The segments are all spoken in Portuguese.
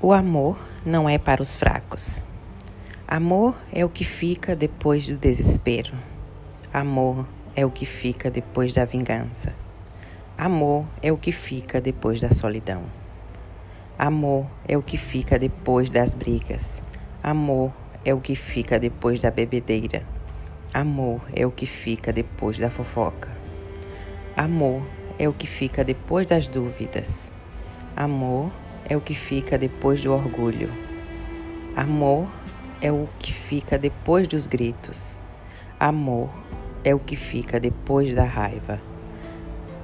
O amor não é para os fracos. Amor é o que fica depois do desespero. Amor é o que fica depois da vingança. Amor é o que fica depois da solidão. Amor é o que fica depois das brigas. Amor é o que fica depois da bebedeira. Amor é o que fica depois da fofoca. Amor é o que fica depois das dúvidas. Amor é o que fica depois do orgulho. Amor é o que fica depois dos gritos. Amor é o que fica depois da raiva.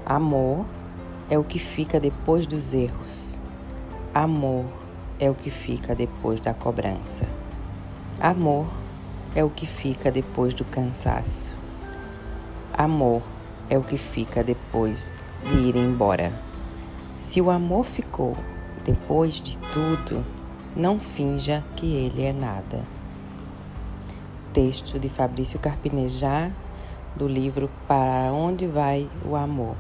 Amor é o que fica depois dos erros. Amor é o que fica depois da cobrança. Amor é o que fica depois do cansaço. Amor é o que fica depois de ir embora. Se o amor ficou depois de tudo, não finja que ele é nada. Texto de Fabrício Carpinejar, do livro Para Onde Vai o Amor.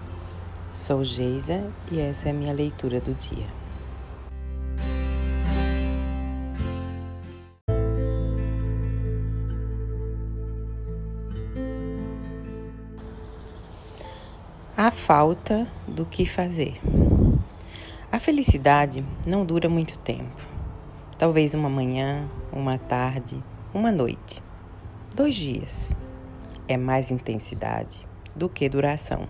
Sou Geisa e essa é a minha leitura do dia. A falta do que fazer. A felicidade não dura muito tempo. Talvez uma manhã, uma tarde, uma noite. Dois dias. É mais intensidade do que duração.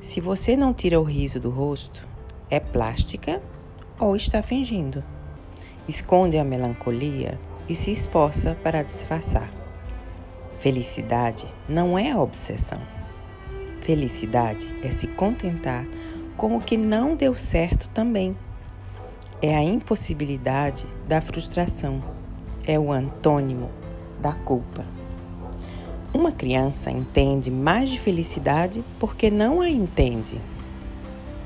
Se você não tira o riso do rosto, é plástica ou está fingindo. Esconde a melancolia e se esforça para disfarçar. Felicidade não é obsessão. Felicidade é se contentar com o que não deu certo também. É a impossibilidade da frustração, é o antônimo da culpa. Uma criança entende mais de felicidade porque não a entende.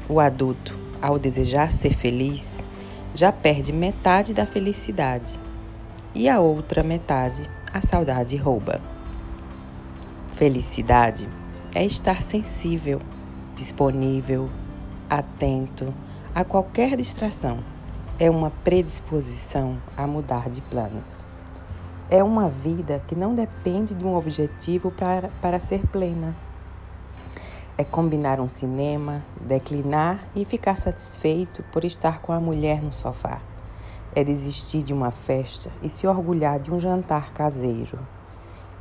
O adulto, ao desejar ser feliz, já perde metade da felicidade e a outra metade a saudade rouba. Felicidade é estar sensível, disponível, atento a qualquer distração. É uma predisposição a mudar de planos. É uma vida que não depende de um objetivo para, para ser plena. É combinar um cinema, declinar e ficar satisfeito por estar com a mulher no sofá. É desistir de uma festa e se orgulhar de um jantar caseiro.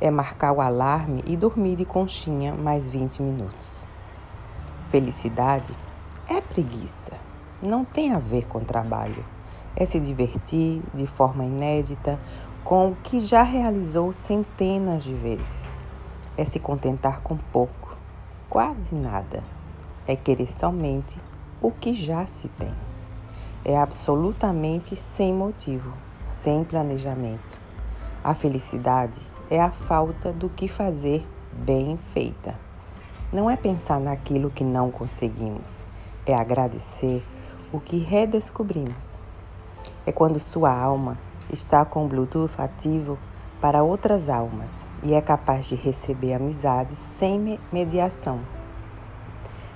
É marcar o alarme e dormir de conchinha mais 20 minutos. Felicidade é preguiça. Não tem a ver com trabalho. É se divertir de forma inédita com o que já realizou centenas de vezes. É se contentar com pouco, quase nada. É querer somente o que já se tem. É absolutamente sem motivo, sem planejamento. A felicidade é a falta do que fazer bem feita. Não é pensar naquilo que não conseguimos, é agradecer o que redescobrimos. É quando sua alma está com o Bluetooth ativo para outras almas e é capaz de receber amizades sem mediação.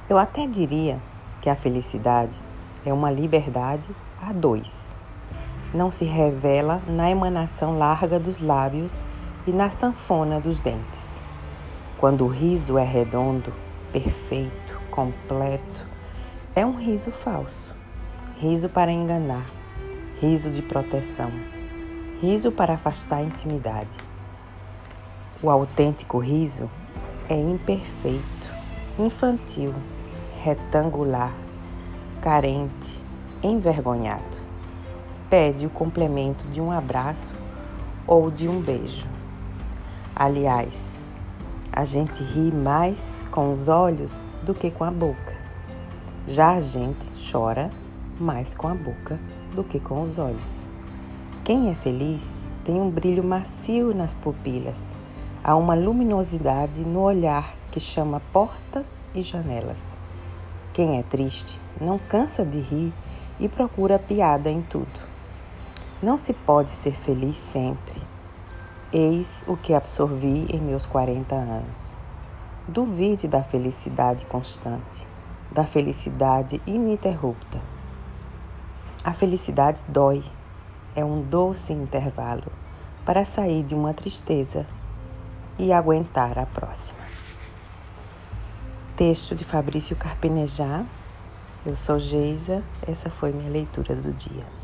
Eu até diria que a felicidade é uma liberdade a dois. Não se revela na emanação larga dos lábios e na sanfona dos dentes. Quando o riso é redondo, perfeito, completo, é um riso falso, riso para enganar, riso de proteção, riso para afastar a intimidade. O autêntico riso é imperfeito, infantil, retangular, carente, envergonhado. Pede o complemento de um abraço ou de um beijo. Aliás, a gente ri mais com os olhos do que com a boca. Já a gente chora mais com a boca do que com os olhos. Quem é feliz tem um brilho macio nas pupilas, há uma luminosidade no olhar que chama portas e janelas. Quem é triste não cansa de rir e procura piada em tudo. Não se pode ser feliz sempre. Eis o que absorvi em meus 40 anos. Duvide da felicidade constante da felicidade ininterrupta. A felicidade dói, é um doce intervalo para sair de uma tristeza e aguentar a próxima. Texto de Fabrício Carpenejá. Eu sou Geisa, essa foi minha leitura do dia.